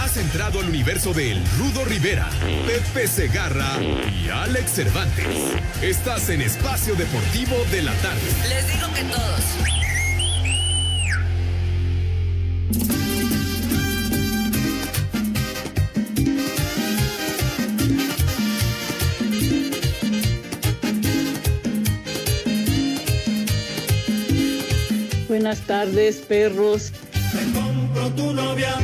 Has entrado al universo de El Rudo Rivera, Pepe Segarra y Alex Cervantes. Estás en Espacio Deportivo de la Tarde. Les digo que todos. Buenas tardes, perros. Te compro tu novia.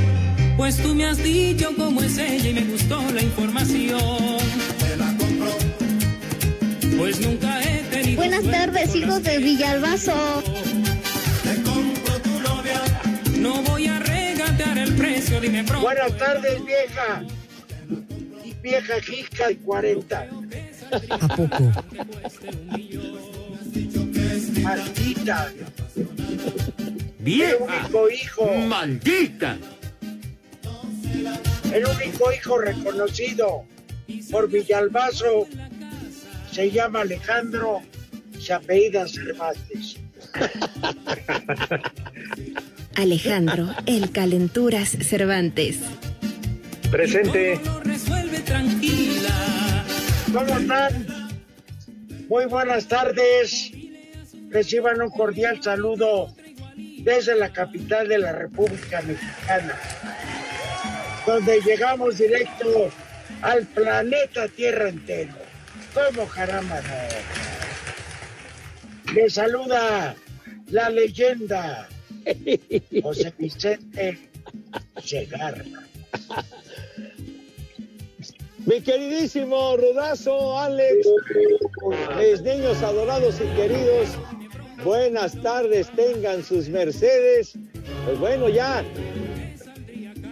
Pues tú me has dicho cómo es ella y me gustó la información. Te la compro. Pues nunca he tenido. Buenas tardes, hijos de Villalbazo. Te compro tu novia. No voy a regatear el precio, dime pronto. Buenas tardes, vieja. Vieja jica y 40. ¿A poco? Maldita. Vieja. El único hijo. Maldita. El único hijo reconocido por Villalbazo se llama Alejandro, se apellida Cervantes. Alejandro, el Calenturas Cervantes. Presente. ¿Cómo están? Muy buenas tardes. Reciban un cordial saludo desde la capital de la República Mexicana, donde llegamos directo al planeta Tierra entero. ¿Cómo caramba? Le saluda la leyenda José Vicente Segarra. Mi queridísimo Rudazo, Alex, mis niños adorados y queridos, buenas tardes, tengan sus mercedes. Pues bueno, ya,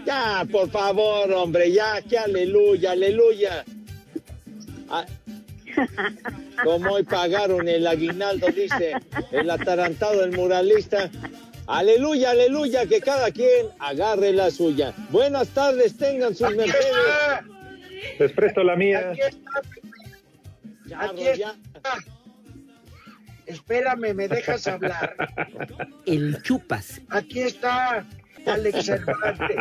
ya, por favor, hombre, ya, que aleluya, aleluya. Ah, como hoy pagaron el aguinaldo, dice el atarantado, el muralista. Aleluya, aleluya, que cada quien agarre la suya. Buenas tardes, tengan sus mercedes. Les presto la mía. aquí está, aquí Charro, está. Espérame, me dejas hablar. El chupas. Aquí está Alex Cervantes.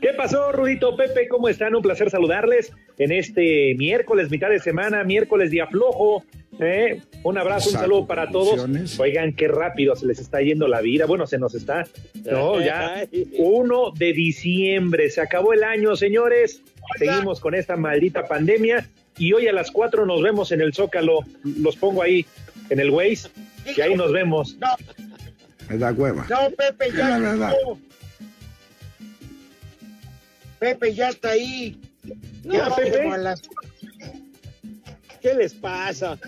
¿Qué pasó, Rudito Pepe? ¿Cómo están? Un placer saludarles en este miércoles, mitad de semana, miércoles día flojo. ¿eh? Un abrazo, un saludo para todos. Oigan, qué rápido se les está yendo la vida. Bueno, se nos está. No, ya. 1 de diciembre. Se acabó el año, señores. Seguimos con esta maldita pandemia. Y hoy a las 4 nos vemos en el Zócalo. Los pongo ahí en el Waze. Y ahí nos vemos. No, Me da hueva. no, Pepe, ya la verdad. Pepe ya está ahí. No, Ya Pepe. las ¿Qué les pasa?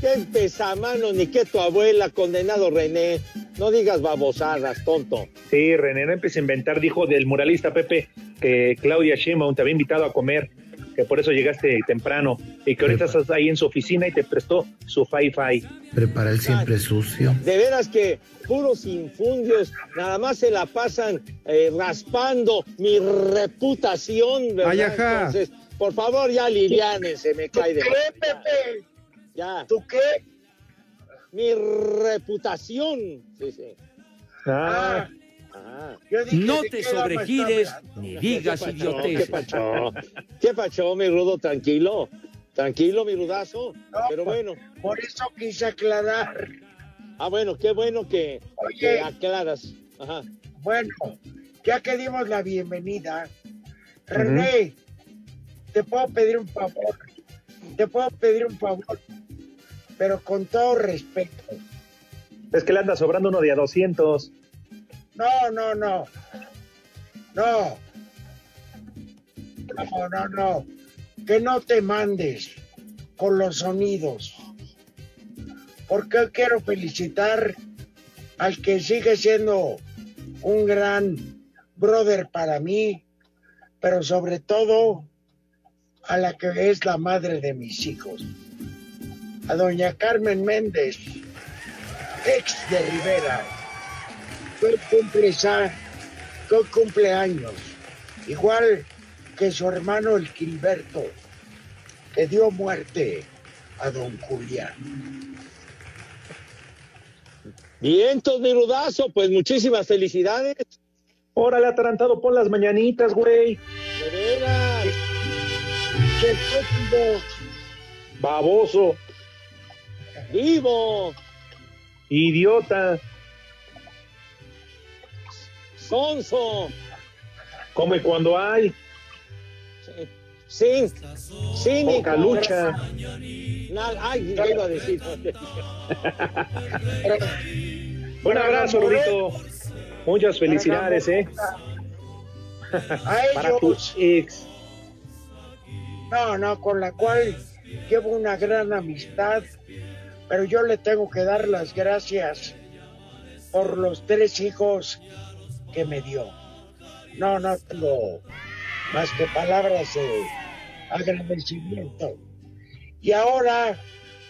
¿Qué pesamano ni qué tu abuela, condenado René? No digas babosadas, tonto. Sí, René, no empieces a inventar, dijo del muralista Pepe que Claudia Sheinbaum te había invitado a comer, que por eso llegaste temprano y que ahorita estás ahí en su oficina y te prestó su fi-fi. Prepara el siempre sucio. De veras que puros infundios, nada más se la pasan eh, raspando mi reputación, ¿verdad? Ay, ajá. Entonces, por favor, ya aliviánense, me ¿Tú cae de... qué, Pepe? Ya, ¿Tú qué? mi reputación. Sí, sí. Ah, Ah. No ¿de te qué sobregires ni digas ¿Qué idioteces. pacho? ¿Qué pacho, mi rudo? Tranquilo. Tranquilo, mi rudazo. No, Pero pues, bueno. Por eso quise aclarar. Ah, bueno, qué bueno que, Oye. que aclaras. Ajá. Bueno, ya que dimos la bienvenida, René, te puedo pedir un favor, te puedo pedir un favor, pero con todo respeto. Es que le anda sobrando uno de a 200. No, no, no. No. No, no, no. Que no te mandes con los sonidos. Porque quiero felicitar al que sigue siendo un gran brother para mí, pero sobre todo a la que es la madre de mis hijos, a doña Carmen Méndez, ex de Rivera. Hoy cumple, cumpleaños, igual que su hermano el Gilberto, que dio muerte a don Julián. Bien, mi rudazo, pues muchísimas felicidades. Órale, atarantado, pon las mañanitas, güey. De veras. Qué Baboso. Vivo. Idiota. Sonso. Come cuando hay. Sin. Sin. Poca lucha. Ay, ya iba a decir. Un abrazo, Rudito. Muchas felicidades, ¿eh? Para tus ex. No, no, con la cual llevo una gran amistad, pero yo le tengo que dar las gracias por los tres hijos que me dio. No, no tengo más que palabras de agradecimiento. Y ahora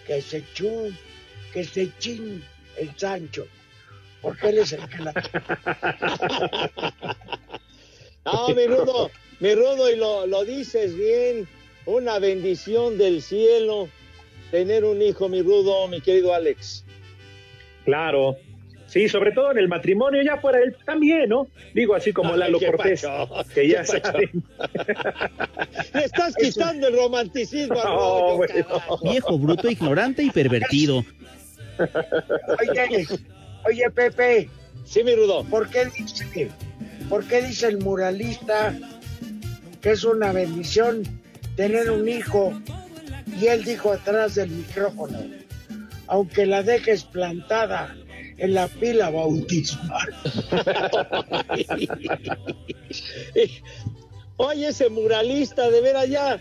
que se chun, que se chin el Sancho, porque él es el que la... no, mi rudo, mi rudo, y lo, lo dices bien, una bendición del cielo tener un hijo, mi rudo, mi querido Alex. Claro, Sí, sobre todo en el matrimonio, ya fuera él también, ¿no? Digo así como Lalo Cortés, que ya saben. Le estás quitando el romanticismo al Viejo, bruto, ignorante y pervertido. Oye, oye, Pepe. Sí, mi rudo. ¿Por qué dice, por qué dice el muralista que es una bendición tener un hijo? Y él dijo atrás del micrófono, aunque la dejes plantada en la pila bautismal. Oye, ese muralista, de ver allá,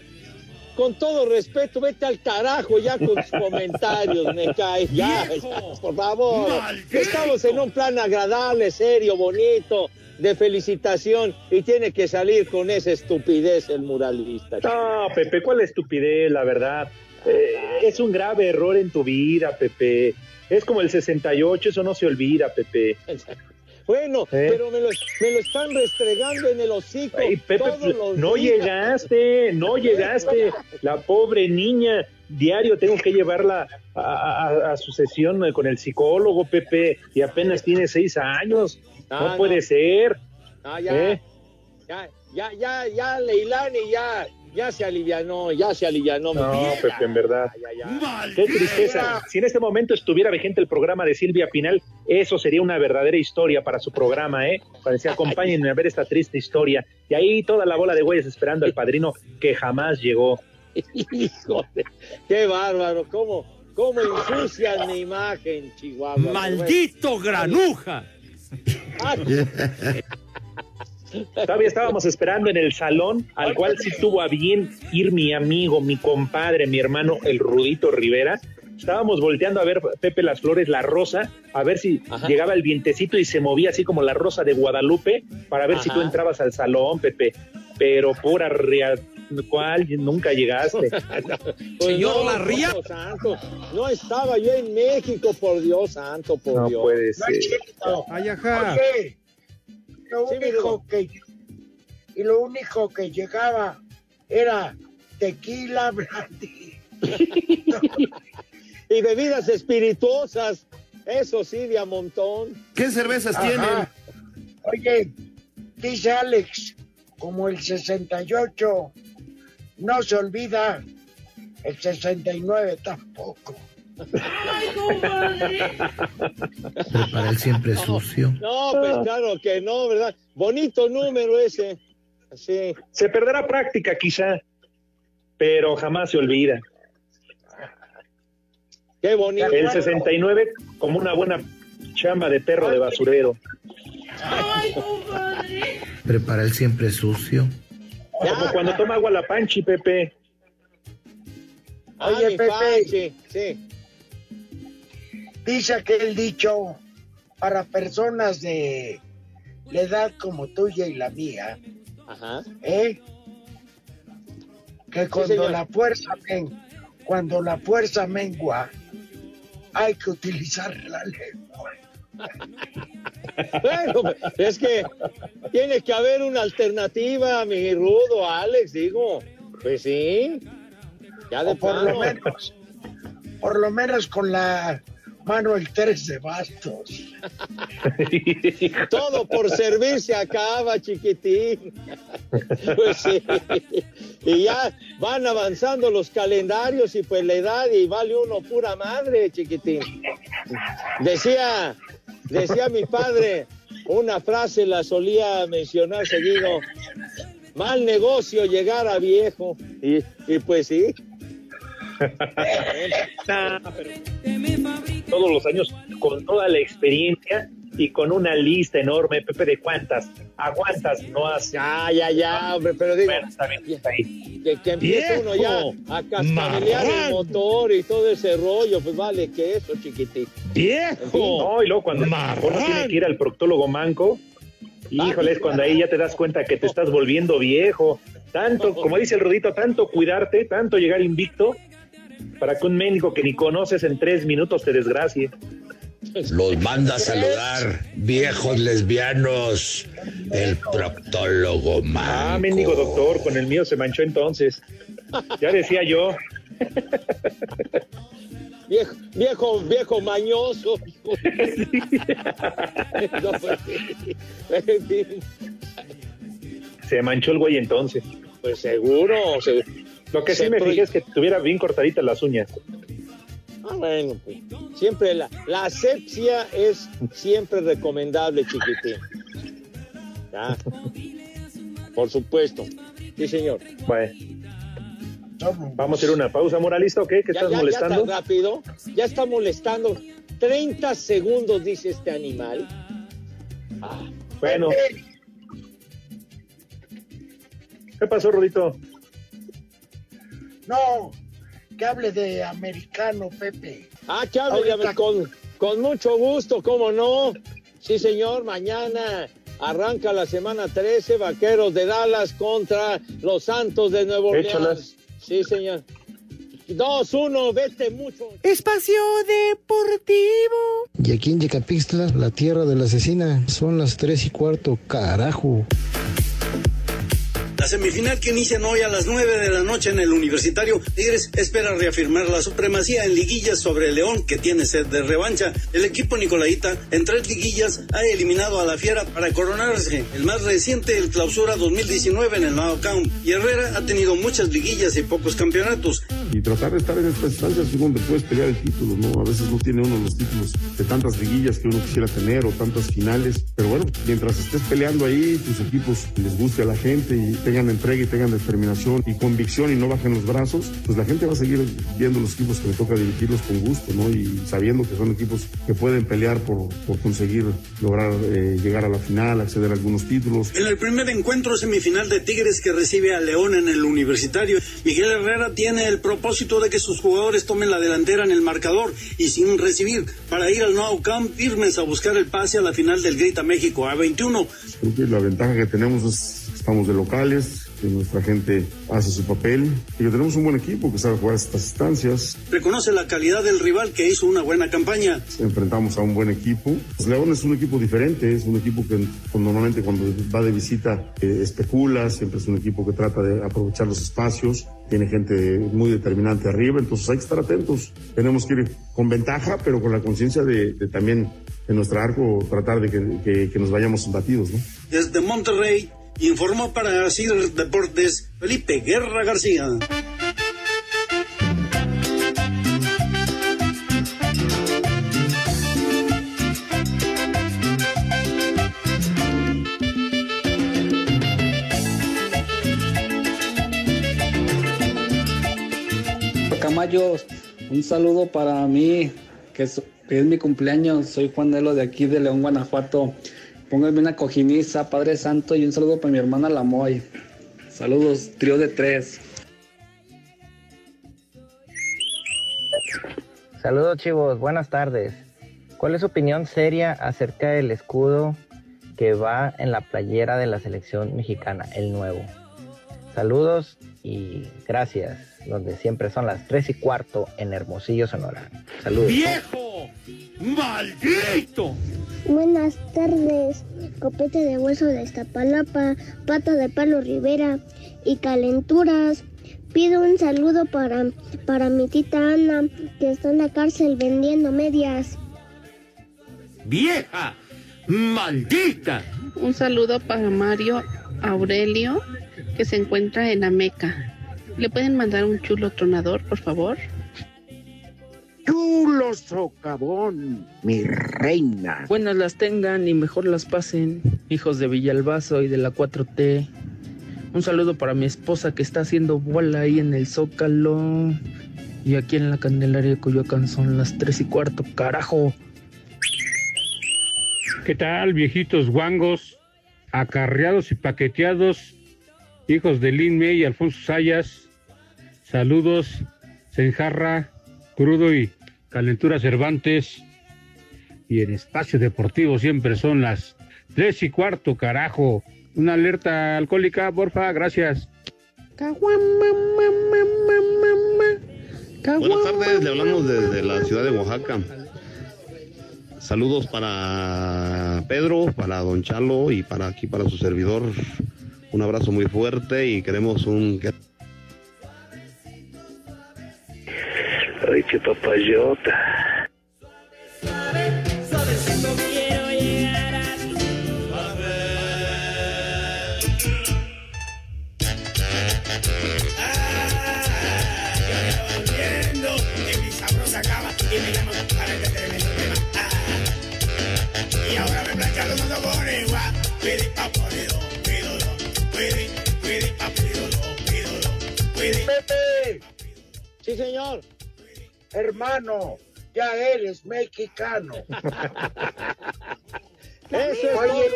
con todo respeto, vete al carajo ya con tus comentarios, me caes. Ya, por favor. Estamos en un plan agradable, serio, bonito, de felicitación, y tiene que salir con esa estupidez el muralista. No, Pepe, ¿cuál estupidez, la verdad? Eh, es un grave error en tu vida, Pepe. Es como el 68, eso no se olvida, Pepe. Bueno, ¿Eh? pero me lo, me lo, están restregando en el hocico. Pepe, no llegaste, no llegaste. La pobre niña, diario tengo que llevarla a, su sesión con el psicólogo, Pepe, y apenas tiene seis años. no, ah, puede ser. Ah, ya, ¿Eh? ya, ya, ya, ya, Leilani, ya, ya se alivianó, ya se alivianó. No, Pepe, en verdad. Qué tristeza. Si en este momento estuviera vigente el programa de Silvia Pinal, eso sería una verdadera historia para su programa, ¿eh? Para que se acompañen a ver esta triste historia. Y ahí toda la bola de güeyes esperando al padrino que jamás llegó. Híjole, qué bárbaro, cómo, cómo ensucian mi imagen, Chihuahua. ¡Maldito granuja! Todavía estábamos esperando en el salón, al cual sí tuvo a bien ir mi amigo, mi compadre, mi hermano, el Rudito Rivera. Estábamos volteando a ver Pepe las flores, la rosa, a ver si llegaba el vientecito y se movía así como la rosa de Guadalupe, para ver si tú entrabas al salón, Pepe. Pero pura real, ¿cuál? Nunca llegaste. Pues Señor Larría. No estaba yo en México, por Dios santo, por no Dios. Puede ser. Ay, ajá lo único que y lo único que llegaba era tequila, brandy. y bebidas espirituosas, eso sí, de a montón. ¿Qué cervezas tienen? Oye, dice Alex, como el 68 no se olvida, el 69 tampoco. Ay, Prepara el siempre sucio. No, pues claro que no, ¿verdad? Bonito número ese. Sí. Se perderá práctica quizá, pero jamás se olvida. Qué bonito. El 69 como una buena chamba de perro de basurero. Prepara el siempre sucio. Como cuando toma agua la panchi, Pepe. Oye, Ah, Pepe. Sí. Dice aquel dicho para personas de la edad como tuya y la mía, Ajá. ¿eh? Que cuando la fuerza cuando la fuerza mengua, hay que utilizar la lengua. Bueno, es que tiene que haber una alternativa, mi rudo Alex, digo. Pues sí. Ya de O por lo menos, por lo menos con la mano el tres de bastos. Todo por servir se acaba, chiquitín. Pues sí. Y ya van avanzando los calendarios y pues la edad y vale uno pura madre, chiquitín. Decía, decía mi padre, una frase la solía mencionar seguido, mal negocio llegar a viejo. Y, y pues sí. Nah, pero todos los años con toda la experiencia y con una lista enorme, Pepe, de cuántas aguantas no has. Ya, ya, ya, hombre, pero digo, Bueno, está bien, está ahí. que, que empiece uno ya a cascabelear el motor y todo ese rollo, pues vale que eso, chiquitín. No, y luego cuando uno tiene que ir al proctólogo manco, híjole, es cuando ahí ya te das cuenta que te estás volviendo viejo. Tanto, como dice el Rudito, tanto cuidarte, tanto llegar invicto, para que un médico que ni conoces en tres minutos te desgracie. Los manda a saludar, viejos lesbianos, el proctólogo Ah, manco. mendigo doctor, con el mío se manchó entonces. Ya decía yo. Viejo, viejo, viejo mañoso. No, pues, Se manchó el güey entonces. pues seguro. se- Lo que sí me fijé es que tuviera bien cortaditas las uñas. Ah, bueno, pues, siempre la, la asepsia es siempre recomendable, chiquitín. Ya. Por supuesto. Sí, señor. Bueno, vamos a ir a una pausa, moralista, ¿o qué? ¿Qué Ya, estás ya, molestando? Ya tan rápido. Ya está molestando. 30 segundos, dice este animal. Ah, Bueno. ¿Qué pasó, Rudito? No, que hable de americano, Pepe. Ah, que hable, Ahorita- con, con mucho gusto, ¿cómo no? Sí, señor, mañana arranca la semana 13, Vaqueros de Dallas contra los Santos de Nuevo Orleans. Échalas. Sí, señor. 2-1, vete mucho. Espacio Deportivo. Y aquí en Yecapixtla, la tierra de la asesina, son las tres y cuarto, carajo. La semifinal que inician hoy a las 9 de la noche en el Universitario, Tigres espera reafirmar la supremacía en liguillas sobre el León, que tiene sed de revancha. El equipo Nicolaita, en tres liguillas, ha eliminado a la Fiera para coronarse. El más reciente, el Clausura 2019 en el Mao Count. Y Herrera ha tenido muchas liguillas y pocos campeonatos. y tratar de estar en estas instancias es donde puedes pelear el título, ¿no? A veces no tiene uno los títulos de tantas liguillas que uno quisiera tener o tantas finales, pero bueno, mientras estés peleando ahí, tus equipos les guste a la gente y tengan entrega y tengan determinación y convicción y no bajen los brazos, pues la gente va a seguir viendo los equipos que le toca dirigirlos con gusto, ¿no? Y sabiendo que son equipos que pueden pelear por, por conseguir lograr eh, llegar a la final, acceder a algunos títulos. En el primer encuentro semifinal de Tigres que recibe a León en el Universitario, Miguel Herrera tiene el propósito de que sus jugadores tomen la delantera en el marcador y sin recibir para ir al Nou Camp firmes a buscar el pase a la final del Grita México A21. Creo que la ventaja que tenemos es estamos de locales, que nuestra gente hace su papel y que tenemos un buen equipo que sabe jugar estas instancias. Reconoce la calidad del rival que hizo una buena campaña. Enfrentamos a un buen equipo. Pues León es un equipo diferente, es un equipo que pues, normalmente cuando va de visita eh, especula, siempre es un equipo que trata de aprovechar los espacios, tiene gente muy determinante arriba, entonces hay que estar atentos. Tenemos que ir con ventaja, pero con la conciencia de, de también en nuestro arco tratar de que, que- que nos vayamos batidos, ¿no? Desde Monterrey Informó para CIR Deportes Felipe Guerra García. Camayos, un saludo para mí, que es, mi cumpleaños. Soy Juan Juanelo de aquí de León, Guanajuato. Pónganme una cojiniza, Padre Santo, y un saludo para mi hermana Lamoy. Saludos, trío de tres. Saludos chivos, buenas tardes. ¿Cuál es su opinión seria acerca del escudo que va en la playera de la selección mexicana, el nuevo? Saludos y gracias, donde siempre son las tres y cuarto en Hermosillo, Sonora. Saludos. ¡Viejo! ¡Maldito! Buenas tardes, copete de hueso de Iztapalapa, pata de palo Rivera y calenturas. Pido un saludo para, para mi tita Ana, que está en la cárcel vendiendo medias. ¡Vieja! ¡Maldita! Un saludo para Mario Aurelio, que se encuentra en Ameca. ¿Le pueden mandar un chulo tronador, por favor? Chulo socavón, mi reina. Buenas las tengan y mejor las pasen, hijos de Villalbazo y de la 4T. Un saludo para mi esposa que está haciendo bola ahí en el Zócalo. Y aquí en la Candelaria de Coyoacán son las tres y cuarto, carajo. ¿Qué tal, viejitos guangos, acarreados y paqueteados, hijos de Lin May y Alfonso Sayas? Saludos, Senjarra, Crudo y Calentura Cervantes. Y en Espacio Deportivo siempre son las tres y cuarto, carajo. Una alerta alcohólica, porfa, gracias. Buenas tardes, le hablamos desde la ciudad de Oaxaca. Saludos para Pedro, para Don Chalo y para aquí para su servidor. Un abrazo muy fuerte y queremos un Ay, qué papayota. sabrosa cama y me para y ahora me. Pepe. Sí, señor. Hermano, ya eres mexicano. Eso es Oye, todo.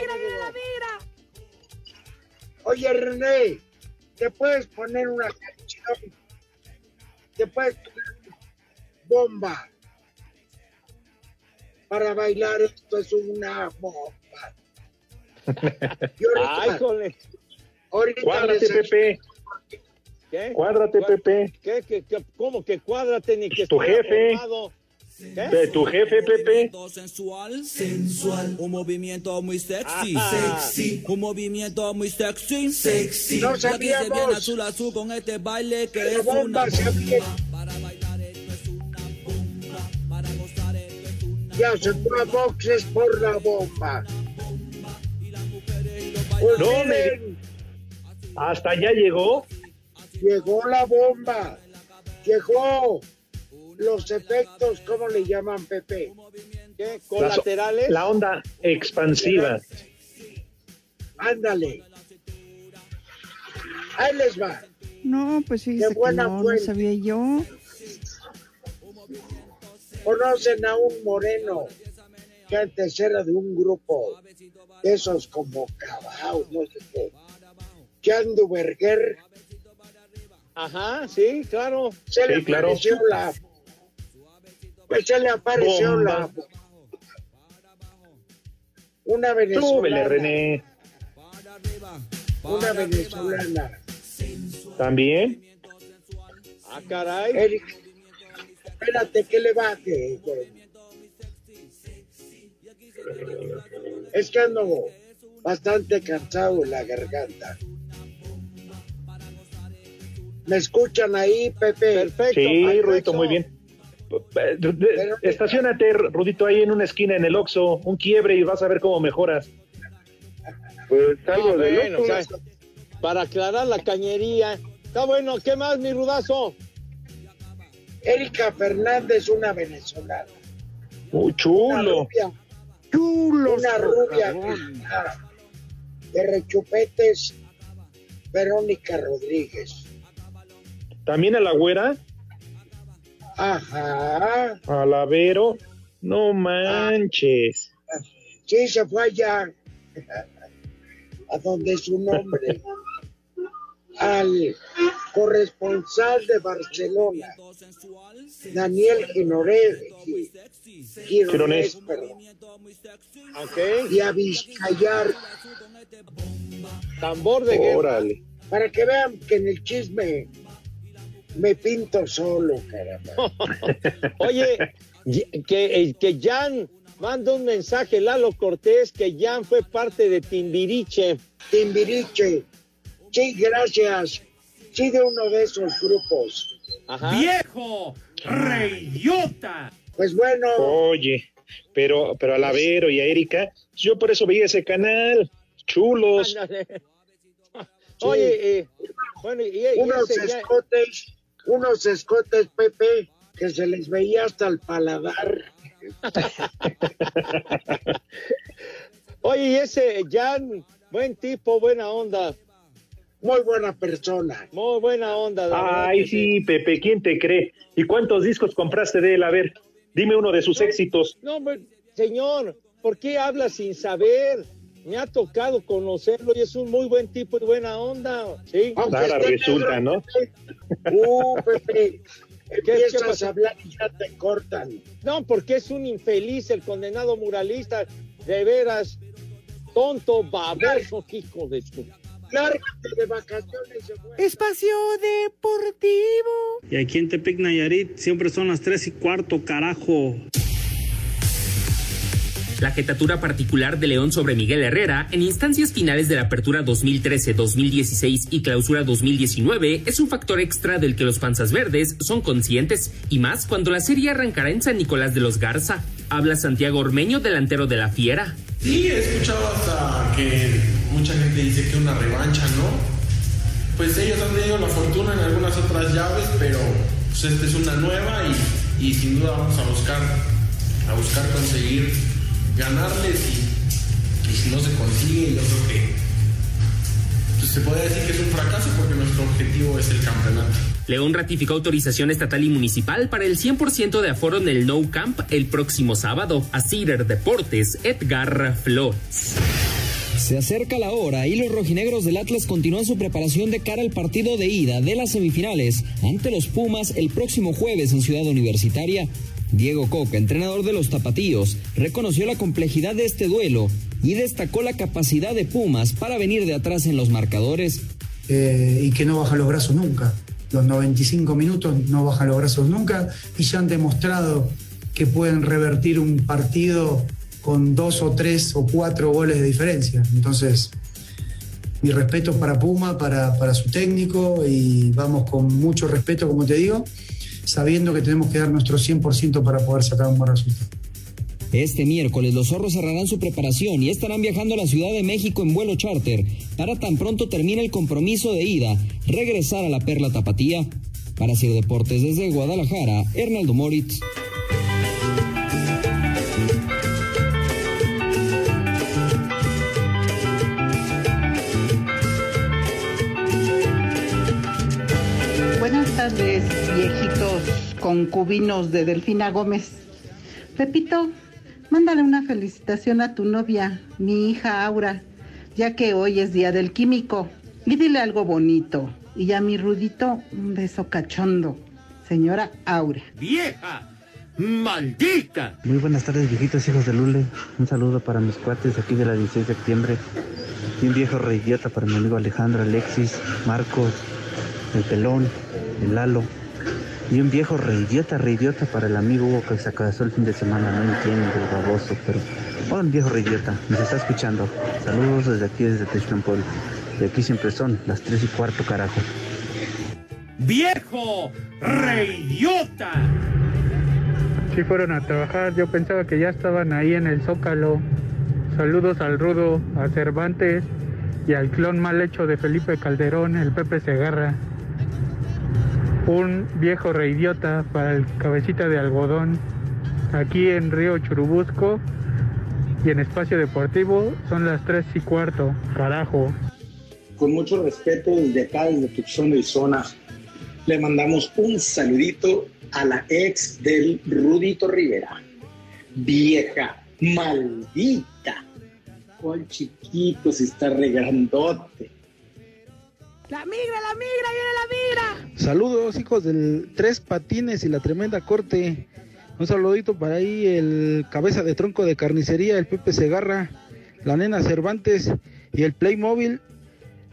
Oye, René, ¿te puedes poner una canción? ¿Te puedes poner una bomba? Para bailar esto es una bomba. Ahorita- Ay, ahorita les Pepe. ¿Qué? Cuádrate, Cuá- Pepe. ¿Qué, qué, qué? ¿Cómo que cuádrate ni que Tu jefe. formado? De tu jefe, Pepe. sensual, sensual, un movimiento muy sexy, Ajá. sexy, un movimiento muy sexy, sexy. No que se viene sabíamos. azul azul con este baile que La es una bomba. Ya se fue a boxes por la bomba. Pues No, miren, Hasta allá llegó. Llegó la bomba. Llegó los efectos, ¿cómo le llaman, Pepe? ¿Qué? ¿Colaterales? la onda expansiva. Ándale. Ahí les va. No, pues que buena no, no fuente. sabía yo. Conocen a un moreno que antes era de un grupo de esos como Cabao, no sé qué. Chandu Berger. Ajá, sí, claro. Se le Sí, claro. apareció la. Pues se le apareció Bomba. la. Una Súbele, venezolana. René. Una venezolana. También. Ah, caray. Eric, espérate que le baje. Es que ando bastante cansado en la garganta. ¿Me escuchan ahí, Pepe? Perfecto. Sí, perfecto. Rudito, muy bien. Estacionate, Rudito, ahí en una esquina en el Oxxo, un quiebre y vas a ver cómo mejoras. Pues Ah, algo de bueno, o sea, para aclarar la cañería. Está bueno, ¿qué más, mi rudazo? Erika Fernández, una venezolana. Muy Una chulo. rubia, una rubia que está de rechupetes, Verónica Rodríguez. También a la güera. Ajá. Alavero, no manches. Sí, se fue allá. A donde su nombre. al corresponsal de Barcelona, Daniel Gironés, Gironés, perdón. y a Vizcayar. Tambor de. Órale. Para que vean que en el chisme me pinto solo, caramba. Oye, que, eh, que Jan manda un mensaje, Lalo Cortés, que Jan fue parte de Timbiriche. Timbiriche. Sí, gracias. Sí, de uno de esos grupos. ¡Viejo! ¡Reyota! Pues bueno. Oye, pero, pero a Lavero y a Erika, yo por eso veía ese canal. Chulos. Oye, eh, bueno, y, y unos ese escotes, unos escotes, Pepe, que se les veía hasta el paladar. Oye, y ese Jan, buen tipo, buena onda. Muy buena persona. Muy buena onda. Ay, sí, Pepe, ¿quién te cree? ¿Y cuántos discos compraste de él? A ver, dime uno de sus éxitos. No, señor, ¿por qué habla sin saber? Me ha tocado conocerlo y es un muy buen tipo y buena onda. Sí. Ahora resulta, ¿no? Uh, Pepe, qué empiezas a hablar y ya te cortan. No, porque es un infeliz el condenado muralista. De veras, tonto, baboso, hijo de su. Lárgate de vacaciones. se fue. Espacio Deportivo. Y aquí en Tepic Nayarit siempre son las 3 y cuarto, carajo. La jetatura particular de León sobre Miguel Herrera en instancias finales de la apertura 2013-2016 y clausura 2019 es un factor extra del que los panzas verdes son conscientes y más cuando la serie arrancará en San Nicolás de los Garza. Habla Santiago Ormeño, delantero de la Fiera. Sí, he escuchado hasta que mucha gente dice que una revancha, ¿no? Pues ellos han tenido la fortuna en algunas otras llaves, pero pues esta es una nueva y, y sin duda vamos a buscar, a buscar conseguir ganarles y, y si no se consigue, yo creo que pues, se podría decir que es un fracaso porque nuestro objetivo es el campeonato. León ratificó autorización estatal y municipal para el 100% de aforo en el No Camp el próximo sábado. A Cider Deportes, Edgar Flores. Se acerca la hora y los rojinegros del Atlas continúan su preparación de cara al partido de ida de las semifinales ante los Pumas el próximo jueves en Ciudad Universitaria. Diego Coca, entrenador de los Tapatíos, reconoció la complejidad de este duelo y destacó la capacidad de Pumas para venir de atrás en los marcadores. eh, y que no bajan los brazos nunca. Los 95 minutos no bajan los brazos nunca y ya han demostrado que pueden revertir un partido con dos o tres o cuatro goles de diferencia. Entonces, mi respeto para Puma, para su técnico y vamos con mucho respeto, como te digo, sabiendo que tenemos que dar nuestro 100% para poder sacar un buen resultado. Este miércoles los zorros cerrarán su preparación y estarán viajando a la Ciudad de México en vuelo charter para tan pronto termine el compromiso de ida, regresar a la Perla Tapatía. Para Sir Deportes desde Guadalajara, Hernaldo Moritz. Concubinos de Delfina Gómez. Pepito, mándale una felicitación a tu novia, mi hija Aura, ya que hoy es día del químico. Y dile algo bonito. Y a mi Rudito, un beso cachondo. Señora Aura. ¡Vieja! ¡Maldita! Muy buenas tardes, viejitos hijos de Lule. Un saludo para mis cuates aquí de la 16 de septiembre. Y un viejo reidiota para mi amigo Alejandro, Alexis, Marcos, el Pelón, el Lalo. Y un viejo reidiota, reidiota para el amigo Hugo que se casó el fin de semana. No entiendo el baboso, pero. Bueno, un viejo reidiota, nos está escuchando. Saludos desde aquí, desde Technompol. Y aquí siempre son las 3 y cuarto, carajo. ¡Viejo! ¡Reyota! Sí fueron a trabajar, yo pensaba que ya estaban ahí en el Zócalo. Saludos al Rudo, a Cervantes y al clon mal hecho de Felipe Calderón, el Pepe Segarra. Un viejo reidiota para el cabecita de algodón. Aquí en Río Churubusco y en Espacio Deportivo son las 3 y cuarto. Carajo. con mucho respeto desde acá, desde Tucson, Arizona. Le mandamos un saludito a la ex del Rudito Rivera. Vieja, maldita. Cuál chiquito se está regrandote. La migra, la migra, viene la migra. Saludos, hijos del Tres Patines y la Tremenda Corte. Un saludito para ahí el cabeza de tronco de carnicería, el Pepe Segarra, la nena Cervantes y el Playmobil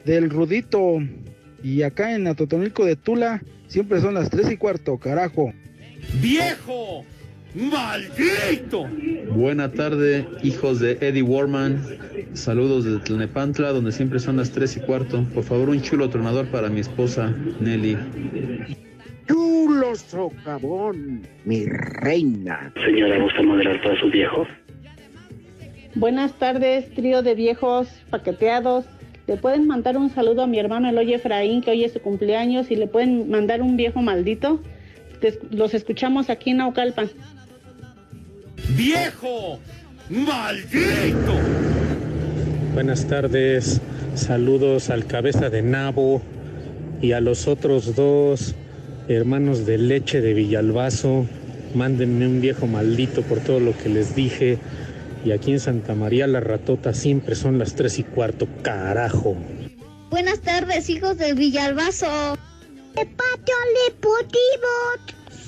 del Rudito. Y acá en Atotonilco de Tula siempre son las tres y cuarto, carajo. ¡Viejo! ¡Maldito! Buena tarde, hijos de Eddie Warman. Saludos desde Tlanepantla, donde siempre son las tres y cuarto. Por favor, un chulo tronador para mi esposa, Nelly. Chulo socavón, mi reina. Señora, ¿gusta moderar para sus viejos? Buenas tardes, trío de viejos paqueteados. Le pueden mandar un saludo a mi hermano Eloy Efraín, que hoy es su cumpleaños, y le pueden mandar un viejo maldito. Te- Los escuchamos aquí en Naucalpan. ¡Viejo! ¡Maldito! Buenas tardes, saludos al cabeza de nabo y a los otros dos hermanos de leche de Villalbazo. Mándenme un viejo maldito por todo lo que les dije. Y aquí en Santa María la ratota siempre son las tres y cuarto, carajo. Buenas tardes, hijos de Villalbazo. ¡El patio deportivo!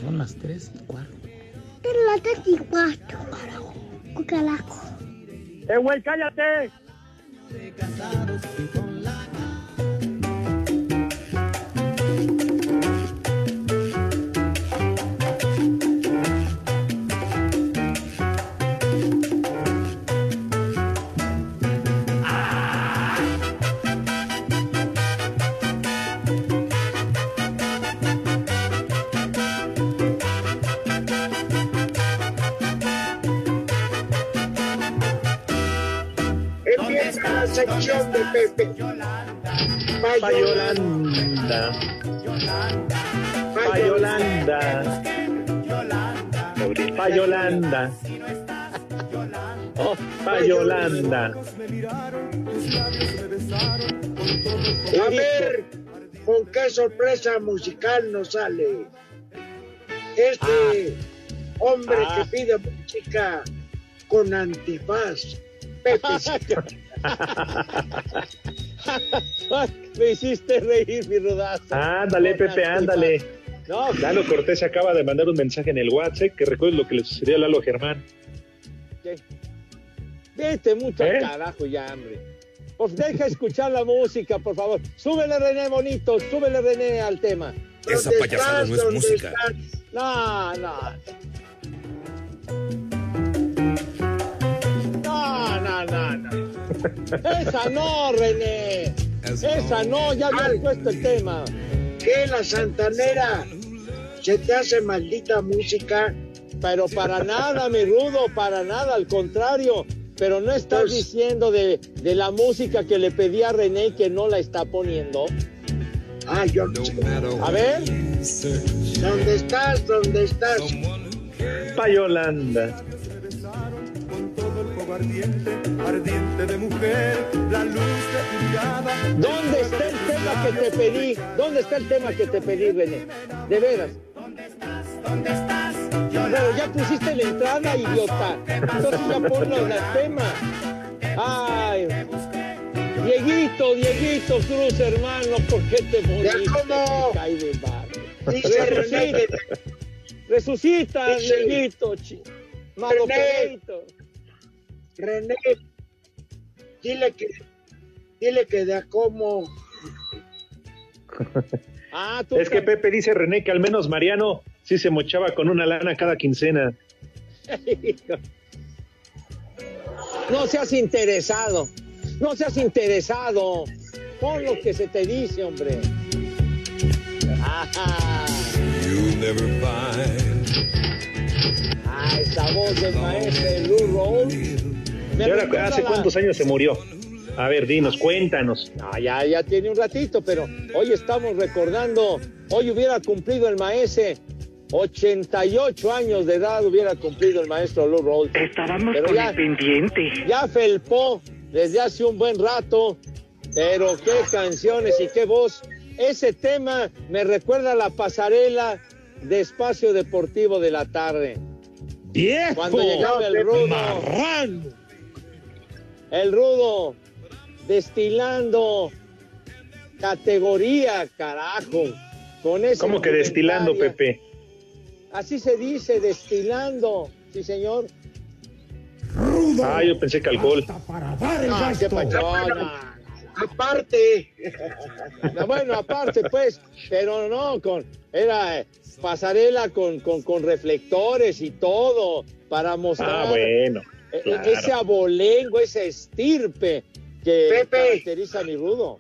Son las tres tres y cuatro. Cucaraco. ¡Eh, güey, cállate! Sección de Pepe. Payolanda. Payolanda. Payolanda. Oh, Payolanda. A ver, con qué sorpresa musical nos sale. Este hombre Ah. que pide música con antifaz. Pepe. Me hiciste reír, mi rudazo. Ándale, Pepe, ándale. No, Lalo Cortés acaba de mandar un mensaje en el WhatsApp que recuerde lo que le sucedió a Lalo Germán. ¿qué? Vete mucho ¿Eh? al carajo ya, hombre. Pues deja escuchar la música, por favor. Súbele, René, bonito. Súbele, René, al tema. Esa ¿Dónde payasada estás? no es ¿Dónde música. estás? No, no. No, no, no, no. Esa no, René. Esa no, ya habías puesto el tema. ¿Qué la santanera? ¿Se te hace maldita música? Pero para nada, mi rudo, para nada, al contrario. Pero no estás Pues- diciendo de, de la música que le pedí a René que no la está poniendo. Ah, yo no sé. A ver. ¿Dónde estás? ¿Dónde estás? Payolanda. ardiente de mujer, la luz de tu mirada. ¿Dónde está el tema que te pedí? ¿Dónde está el tema que te pedí, René? De veras. ¿Dónde estás? Pero ya pusiste la entrada, idiota. Entonces ya ponlo en el tema. Ay. Dieguito, Dieguito Cruz, hermano, ¿por qué te moriste? cómo? Cae de Resucita, Dieguito, chi. Mago René. Dile que, dile que de a cómo. Ah, tú Es que Pepe dice René que al menos Mariano sí se mochaba con una lana cada quincena. No seas interesado. No seas interesado. Pon lo que se te dice, hombre. Ajá. Ah, esa voz del maestro Lou Roll. ¿Y ahora hace cuántos años se murió? A ver, dinos, cuéntanos. No, ya, ya tiene un ratito, pero hoy estamos recordando, hoy hubiera cumplido el maese 88 años de edad hubiera cumplido el maestro Lou Roll. Estábamos Pero con ya- el pendiente. Ya felpó desde hace un buen rato, pero qué canciones y qué voz. Ese tema me recuerda a la pasarela de Espacio Deportivo de la tarde. ¡Viejo! Cuando llegaba el rudo. Marrano. El rudo destilando categoría, carajo. Con ese ¿Cómo que destilando. Pepe? Así se dice, destilando. Sí, señor. Ah, yo pensé que alcohol. Ah, qué pachona. Aparte. No, bueno, aparte, pues, pero no, con, era eh, pasarela con, con, con reflectores y todo para mostrar Ah, bueno. Eh, claro. ese abolengo, ese estirpe que Pepe. caracteriza a mi rudo.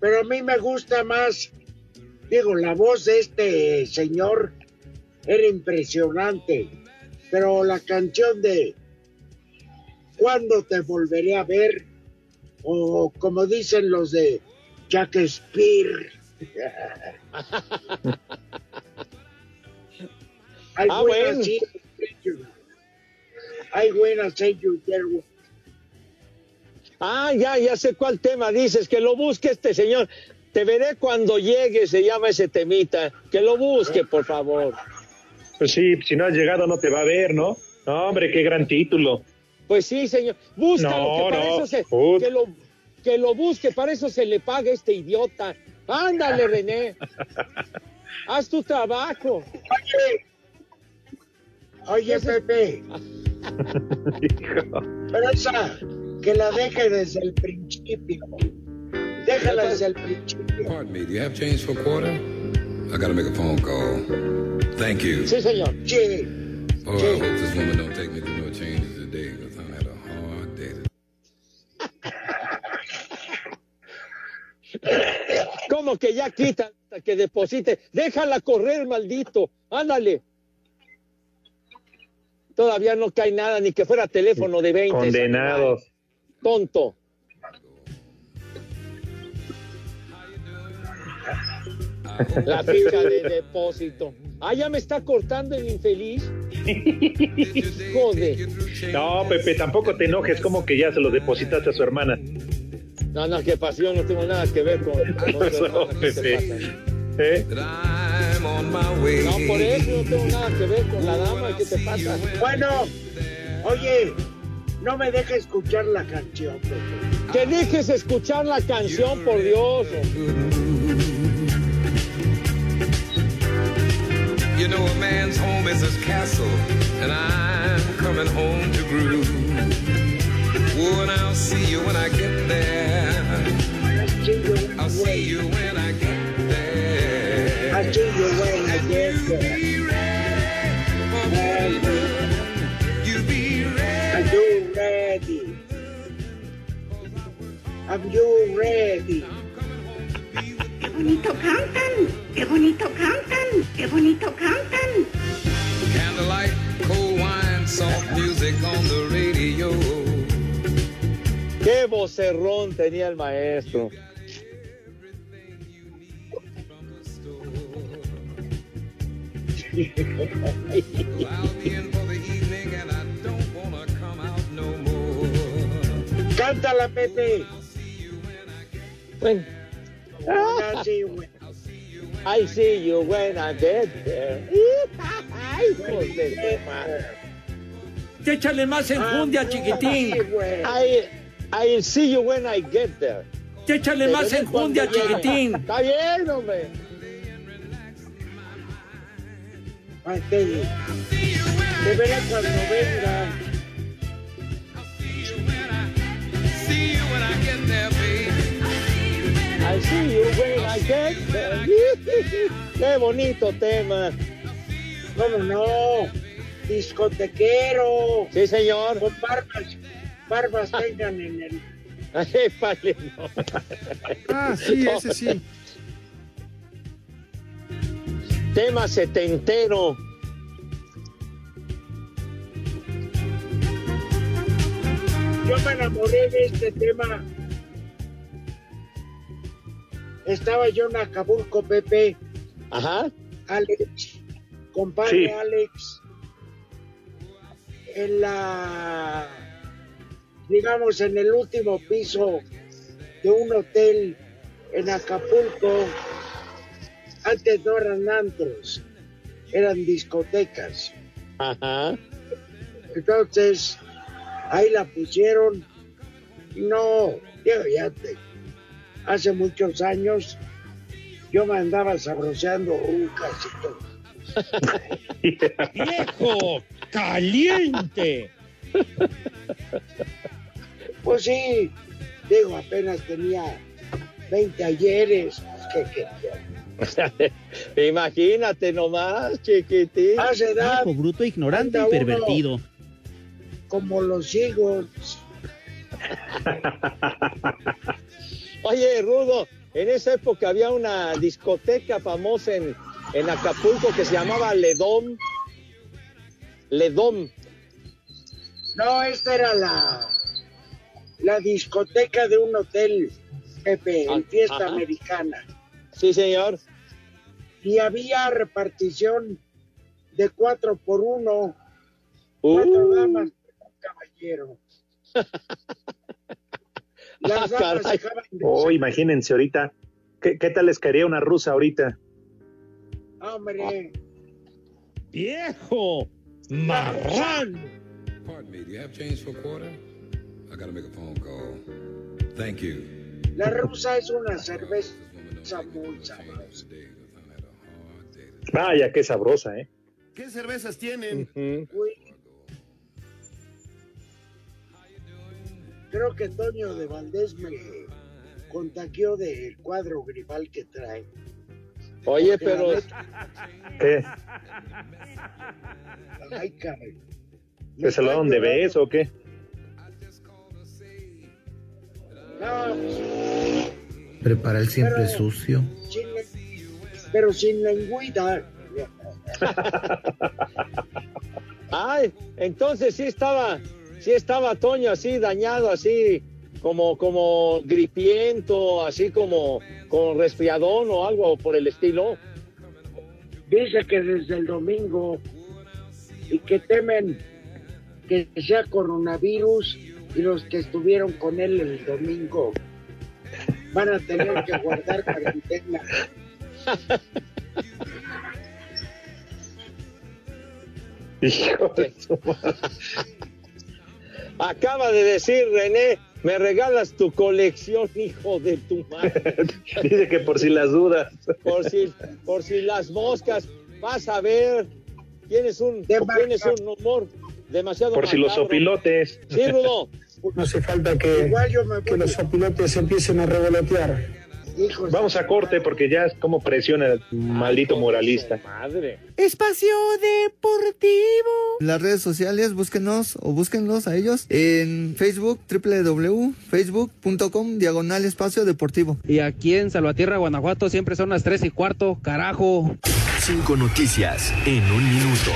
Pero a mí me gusta más, digo, la voz de este señor era impresionante. Pero la canción de ¿Cuándo te volveré a ver? O como dicen los de Shakespeare. Ah, bueno. sí. Hay buenas, say you there. Ah, ya, ya sé cuál tema dices, que lo busque este señor. Te veré cuando llegue, se llama ese temita. Que lo busque, por favor. Pues sí, si no has llegado no te va a ver, ¿no? No, hombre, qué gran título. Pues sí, señor. Búscalo, No, que para no. eso se, que lo, que lo busque, para eso se le paga a este idiota. Ándale, René. Haz tu trabajo. Oye, Pepe. Pero esa, que la deje desde el principio. Déjala desde el principio. Pardon me, do you have change for a quarter? I gotta make a phone call. Thank you. Sí, señor. Sí. Oh, I hope this woman don't take me through no changes today, because I had a hard day. ¿Cómo que ya quita hasta que deposite? Déjala correr, maldito. Ándale. Todavía no cae nada, ni que fuera teléfono de 20. Condenados. Tonto. La fija de depósito. Ah, ya me está cortando el infeliz. Joder. No, Pepe, tampoco te enojes, como que ya se lo depositaste a su hermana. No, no, qué pasión, no tengo nada que ver con, con su No, hermana, ¿qué te Pepe. pasa? ¿Eh? No, por eso no tengo nada que ver con la dama, ¿qué te pasa? Bueno, oye, no me deja escuchar la canción, Pepe. Que dejes escuchar la canción, por Dios. You know, a man's home is his castle, and I'm coming home to groove. Oh, and I'll see you when I get there. I'll see you when I get there. I see you when I get there. Are you ready? Are you ready? Qué bonito cantan, qué bonito cantan, qué bonito cantan. Candlelight, cold wine, soft music on the radio. Qué vocerrón tenía el maestro. Cántala, Pepe. Bueno. I see you when- I see you when I get there. Ay, de madre. Échale más enjundia, chiquitín. I, I see you when I get there. Échale Te más enjundia, chiquitín. Está bien, hombre. Ay, te, te cuando venga. See you when I get there, baby. I see you when I get there. Qué bonito tema. ¿Cómo no? Discotequero. Sí, señor. Con barbas, barbas tengan en el. Ay, vale, no. Ah, sí, ese sí. Tema setentero. Yo me enamoré de este tema. Estaba yo en Acapulco, Pepe. Ajá. Alex, compadre Sí. Alex, en la, digamos, en el último piso de un hotel en Acapulco, Antes no eran antros, eran discotecas. Ajá. Entonces, ahí la pusieron. No, ya te, hace muchos años yo me andaba sabroseando rucas y todo. ¡Viejo! ¡Caliente! Pues sí, digo, apenas tenía 20 ayeres. Imagínate nomás, chiquitín. Hace edad. bruto, ignorante y pervertido. Como los higos. Oye, Rudo, en esa época había una discoteca famosa en, en Acapulco que se llamaba Ledom. Ledom. No, esta era la, la discoteca de un hotel, Pepe, en Ah, fiesta ajá. americana. Sí, señor. Y había repartición de cuatro por uno. Cuatro Uh. damas por un caballero. Las Ah, damas dejaban de Oh, ser- imagínense ahorita. ¿Qué, qué tal les caería una rusa ahorita? Hombre, ¡Viejo! ¡Marrán! Pardon me, do you have change for a quarter? I gotta make a phone call. Thank you. la rusa es una cerveza muy sabrosa. Vaya, qué sabrosa, ¿eh? ¿Qué cervezas tienen? Uy. Creo que Toño de Valdés me contagió del cuadro gripal que trae. Oye, Porque pero neta- ¿Qué? Ay, caray. ¿Que se lo dan de beso o qué? No, pues, Prepara el siempre Pero- sucio. sin pero sin lengüita. Ay, entonces sí estaba, sí estaba Toño así dañado, así como, como gripiento, así como con resfriadón o algo por el estilo. Dice que desde el domingo y que temen que sea coronavirus y los que estuvieron con él el domingo van a tener que guardar cuarentena. Hijo de su madre. Acaba de decir René, me regalas tu colección, hijo de tu madre. Dice que por si las dudas. Por si, por si las moscas, vas a ver, tienes un, tienes un humor demasiado Por si los macabro. sopilotes. Sí, Rudo. No hace falta que, que los sopilotes empiecen a revolotear. Vamos a corte porque ya es como presiona el maldito moralista. Madre. Espacio Deportivo. Las redes sociales, búsquenos o búsquenlos a ellos en Facebook, www.facebook.com, diagonal espacio deportivo. Y aquí en Salvatierra, Guanajuato, siempre son las 3 y cuarto. Carajo. Cinco noticias en un minuto.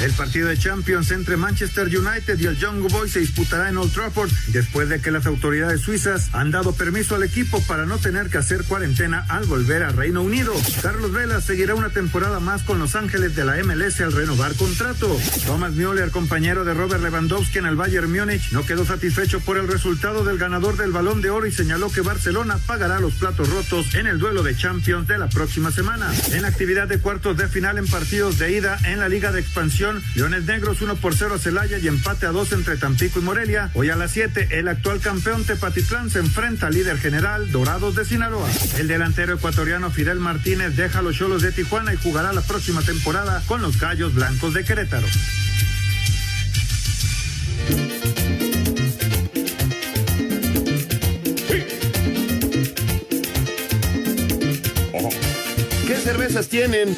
El partido de Champions entre Manchester United y el Young Boys se disputará en Old Trafford después de que las autoridades suizas han dado permiso al equipo para no tener que hacer cuarentena al volver a Reino Unido. Carlos Vela seguirá una temporada más con Los Ángeles de la MLS al renovar contrato. Thomas Müller, compañero de Robert Lewandowski en el Bayern Múnich, no quedó satisfecho por el resultado del ganador del Balón de Oro y señaló que Barcelona pagará los platos rotos en el duelo de Champions de la próxima semana. En actividad de cuartos de final en partidos de ida en la Liga de Expansión, Leones Negros 1 por 0 a Celaya y empate a 2 entre Tampico y Morelia. Hoy a las 7, el actual campeón Tepatitlán se enfrenta al líder general Dorados de Sinaloa. El delantero ecuatoriano Fidel Martínez deja los Cholos de Tijuana y jugará la próxima temporada con los Gallos Blancos de Querétaro. ¿Qué cervezas tienen?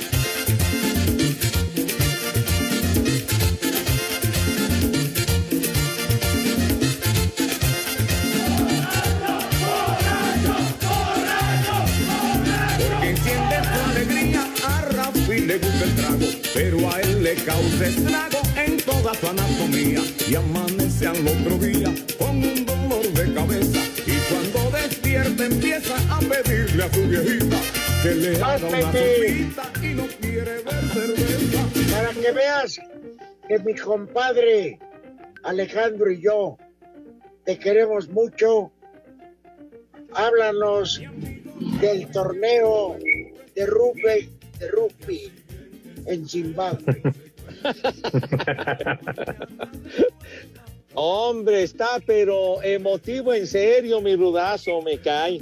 Le gusta el trago, pero a él le causa estrago en toda su anatomía. Y amanece al otro día con un dolor de cabeza. Y cuando despierta empieza a pedirle a su viejita que le haga una sopita y no quiere ver cerveza. Para que veas que mi compadre Alejandro y yo te queremos mucho, háblanos del torneo de rugby, de rugby en Zimbabue. Hombre, está pero emotivo en serio, mi rudazo, me cae.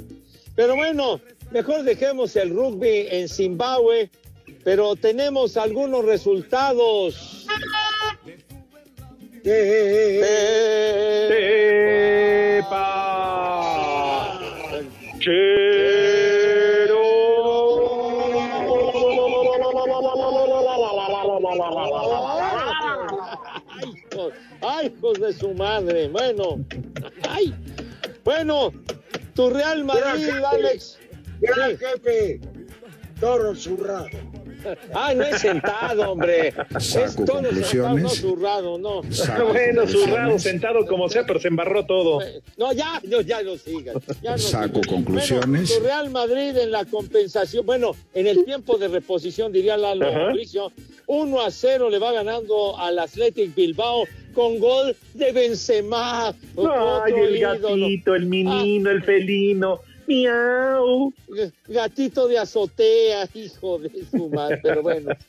Pero bueno, mejor dejemos el rugby en Zimbabue, pero tenemos algunos resultados. Ay, hijos, ay, hijos de su madre. Bueno, ay, bueno, tu Real Madrid, Alex. Mira, jefe, toro zurrado. Ay, no es sentado, hombre. Saco es todo conclusiones. sentado, no zurrado, no. bueno, zurrado, sentado como sea, pero se embarró todo. No, ya, no, ya lo sigas. Ya no Saco sigas. conclusiones. Bueno, Real Madrid en la compensación, bueno, en el tiempo de reposición, diría Lalo Ajá. Mauricio, 1 a 0 le va ganando al Athletic Bilbao con gol de Benzema. Ay, el ídolo. gatito, el menino, el felino. Miau. Gatito de azotea, hijo de su madre, pero bueno.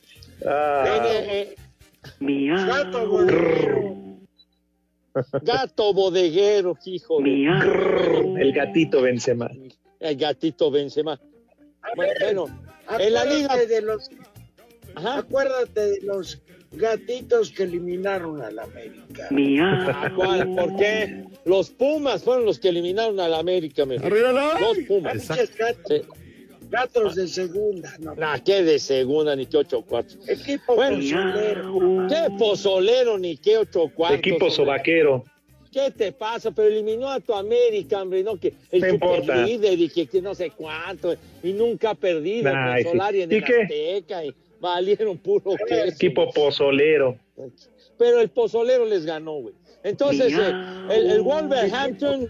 Ah. Viene, eh, Gato bodeguero. gato bodeguero, hijo de... El gatito Benzema. El gatito Benzema. Bueno, en la liga... Acuérdate de los, acuérdate de los gatitos que eliminaron al América. Ah, ¿cuál? ¿Por qué? Los Pumas fueron los que eliminaron al América, me Los Pumas. Gatos, gatos de segunda, no. Nah, qué de segunda, ni qué ocho cuartos. Equipo pozolero. Qué pozolero, ni qué ocho cuartos. Equipo sobaquero. ¿Qué te pasa? Pero eliminó a tu América, hombre, no que el No importa. super líder y que, que no sé cuánto, y nunca ha perdido con sí. Solari en ¿Y el qué? Azteca, y valieron puro queso. Equipo pozolero. Pero el pozolero les ganó, güey. Entonces, eh, el, el Wolverhampton...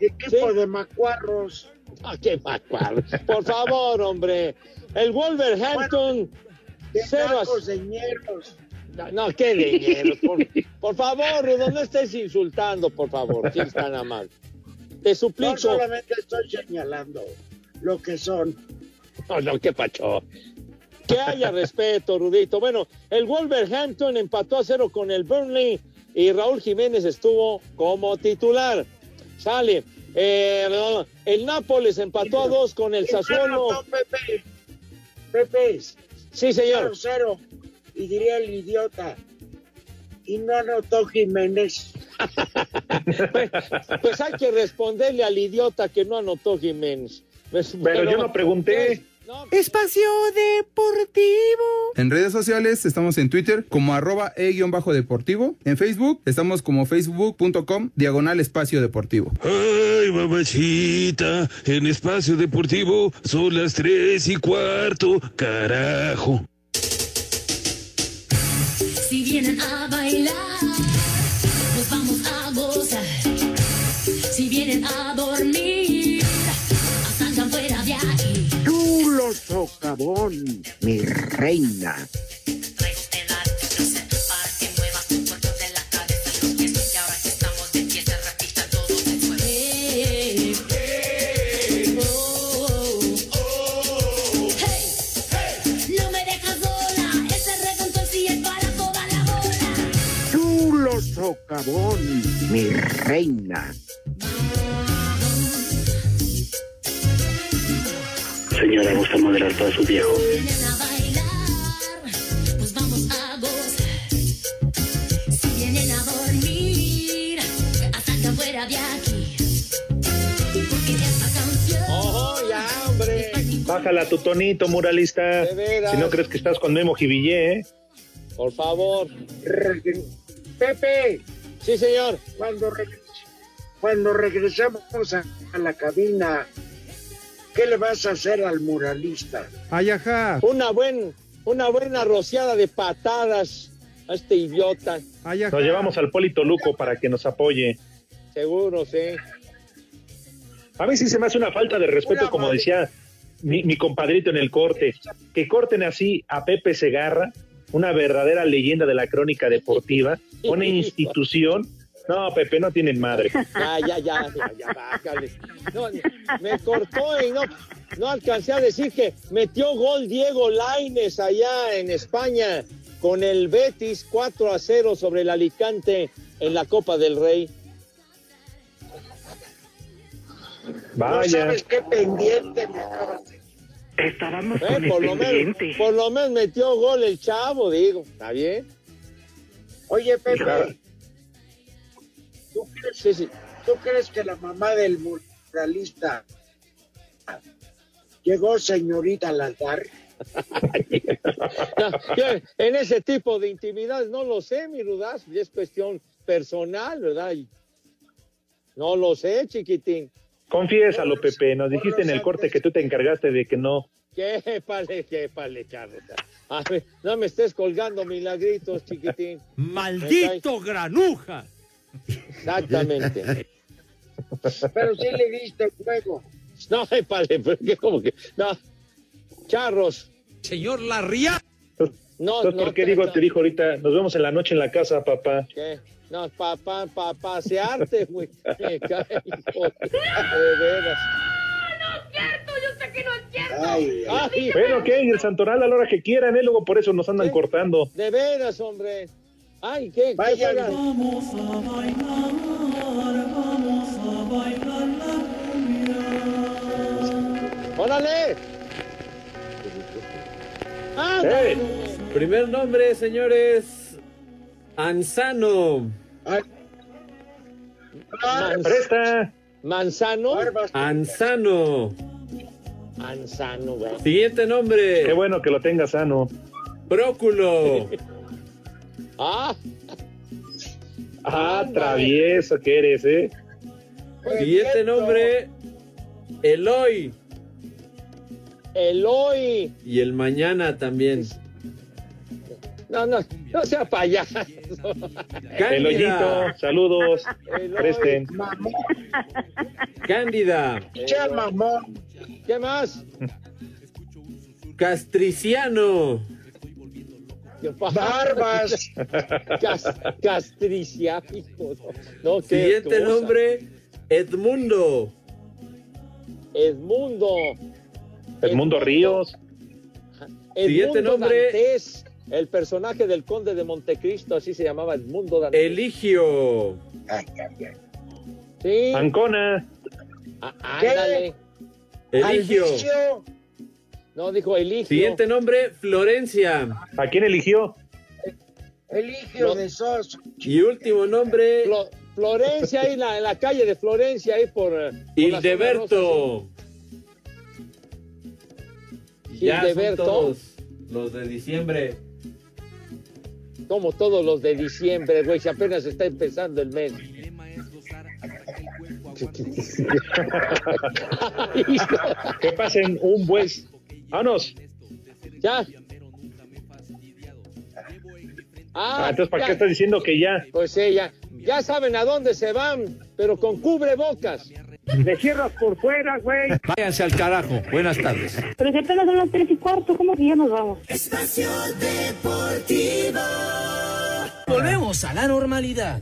Equipo de macuarros. Ah, qué macuarro. Por favor, hombre. El Wolverhampton... De cero a- tacos de ñeros. No, no, qué leñeros. Por, por favor, Rudo, no estés insultando, por favor, si es tan amable. Te No suplico. solamente estoy señalando lo que son. No, no, qué pacho. Que haya respeto, Rudito. Bueno, el Wolverhampton empató a cero con el Burnley y Raúl Jiménez estuvo como titular. Sale. Eh, el Nápoles empató a dos con el Sassuolo. No, Pepe. Pepe. Sí, señor. Cero, cero. Y diría el idiota. Y no anotó Jiménez. Pues hay que responderle al idiota que no anotó Jiménez. Pues, Pero yo no pregunté. Espacio Deportivo. En redes sociales estamos en Twitter como arroba e-deportivo. En Facebook estamos como facebook.com diagonal espacio deportivo. Ay, mamachita, en espacio deportivo son las tres y cuarto, carajo. Si vienen a bailar, nos vamos a gozar. Si vienen a la bola. Chulo socavón, mi reina. Señora, ¿gusta moderar para su viejo? Vienen a bailar, pues vamos a gozar. Si vienen a dormir, salgan fuera de aquí. Porque esta canción. ¡Oh, ya, hombre! Bájala tu tonito, muralista. Si no crees que estás con Memo Jivillé, ¿eh? Por favor. Pepe. Sí, señor. Cuando, regres- cuando regresemos a, a la cabina, ¿qué le vas a hacer al muralista? Ayaja. Una, buen, una buena rociada de patadas a este idiota. Nos llevamos al Polito Luco para que nos apoye. Seguro, sí. A mí sí se me hace una falta de respeto, como decía mi, mi compadrito en el corte, que corten así a Pepe Segarra, una verdadera leyenda de la crónica deportiva, una institución No, Pepe, no tienen madre. Ya, ya, ya, ya, ya, bájale. No, me cortó y no, no alcancé a decir que metió gol Diego Laines allá en España con el Betis 4 a 0 sobre el Alicante en la Copa del Rey. No Vaya. sabes qué pendiente me acabas de... Estábamos Eh, con el por, lo menos, pendiente. por lo menos metió gol el chavo, digo. ¿Está bien? Oye, Pepe, Claro. ¿Tú crees, Sí, sí. tú crees que la mamá del muralista llegó señorita al altar? No, yo en ese tipo de intimidades no lo sé, mi Rudaz, y es cuestión personal, ¿verdad? No lo sé, chiquitín. Confiésalo, Pepe. Nos dijiste en el corte que tú te encargaste de que no. Qué pale, qué pale, Carlos. A ver, no me estés colgando milagritos, chiquitín. ¡Maldito granuja! Exactamente. Pero sí le diste juego. No, pale, pero que como que. No. Charros. Señor Larria. No, no ¿por qué digo, te dijo ahorita, nos vemos en la noche en la casa, papá? ¿Qué? No, pa, pa, pa, pasearte, güey. Me cae, hijo de- veras. Yo sé que no es cierto. Ay, ay. Ay, Bueno, ¿qué? El Santoral a la hora que quieran, ¿eh? Luego por eso nos andan cortando. de veras, hombre. Ay, ¿qué? ¿Qué Vayan. juegan? ¡Órale! ¡Ah, ¡Eh! Primer nombre, señores. Ay. Man- ¡Presta! Manzano. Barbas. Ansano. Manzano, güey. Siguiente nombre. Qué bueno que lo tenga sano. Próculo. Ah, Ah, travieso que eres, ¿eh? Siguiente nombre. Eloy. Eloy. Y el mañana también. No, no, no sea payaso. El Cándida. hoyito, saludos. Eloy. Presten. Mamón, Cándida. che mamón. ¿Qué más? Castriciano. Barbas. Cas- castricia, hijo. No, no, qué Siguiente cosa. nombre. Edmundo. Edmundo. Edmundo Ríos. Siguiente Edmundo nombre. Dantes, el personaje del conde de Montecristo, así se llamaba Edmundo Dantes. Eligio. Ay, ay, ay. Sí, Ancona. á- ándale. Eligio. Alvicio, No, dijo Eligio. Siguiente nombre. Florencia. ¿A quién eligió? Eligio de Sos. Y último nombre. Flo- Florencia, ahí en la, en la calle de Florencia, ahí por. eh, por Hildeberto. Son Hildeberto. todos los de diciembre. Como todos los de diciembre, güey, si apenas está empezando el mes. Que pasen un buen. Vámonos. Ya. Ah, Ah, entonces, ¿para ya. qué estás diciendo que ya? Pues sí, ya, ya saben a dónde se van, pero con cubrebocas. Le cierras por fuera, güey. Váyanse al carajo. Buenas tardes. Pero si apenas son las tres y cuarto, ¿cómo que ya nos vamos? Espacio Deportivo. Volvemos a la normalidad.